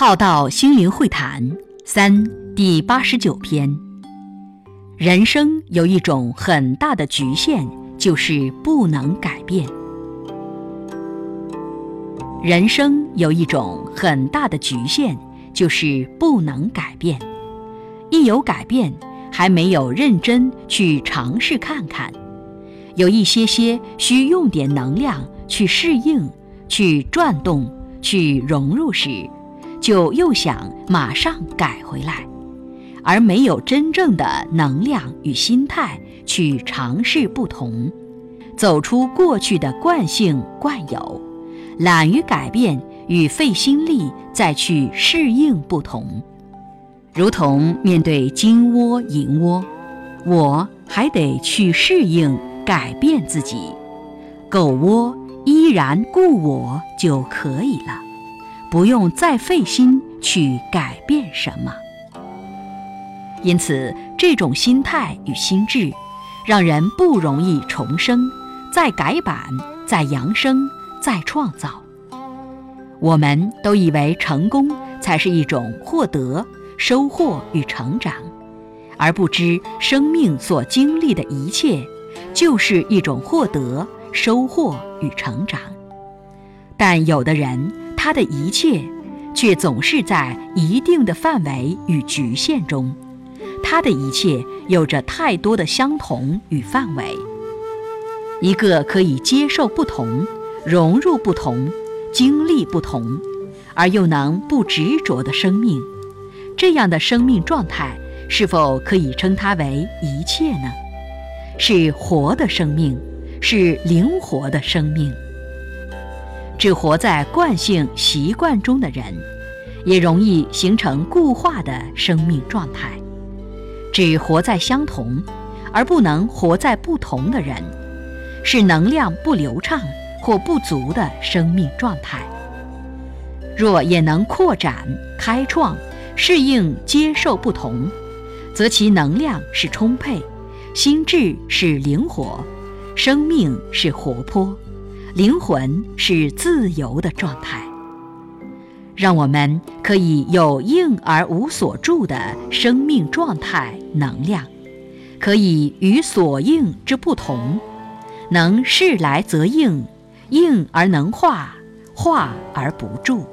浩道心灵会谈三第八十九篇。人生有一种很大的局限，就是不能改变。人生有一种很大的局限，就是不能改变。一有改变，还没有认真去尝试看看，有一些些需用点能量去适应、去转动、去融入时。就又想马上改回来，而没有真正的能量与心态去尝试不同，走出过去的惯性惯有，懒于改变与费心力再去适应不同，如同面对金窝银窝，我还得去适应改变自己，狗窝依然故我就可以了。不用再费心去改变什么，因此这种心态与心智，让人不容易重生、再改版、再扬升、再创造。我们都以为成功才是一种获得、收获与成长，而不知生命所经历的一切，就是一种获得、收获与成长。但有的人。他的一切，却总是在一定的范围与局限中。他的一切有着太多的相同与范围。一个可以接受不同、融入不同、经历不同，而又能不执着的生命，这样的生命状态，是否可以称它为一切呢？是活的生命，是灵活的生命。只活在惯性习惯中的人，也容易形成固化的生命状态。只活在相同，而不能活在不同的人，是能量不流畅或不足的生命状态。若也能扩展、开创、适应、接受不同，则其能量是充沛，心智是灵活，生命是活泼。灵魂是自由的状态，让我们可以有应而无所住的生命状态能量，可以与所应之不同，能事来则应，应而能化，化而不住。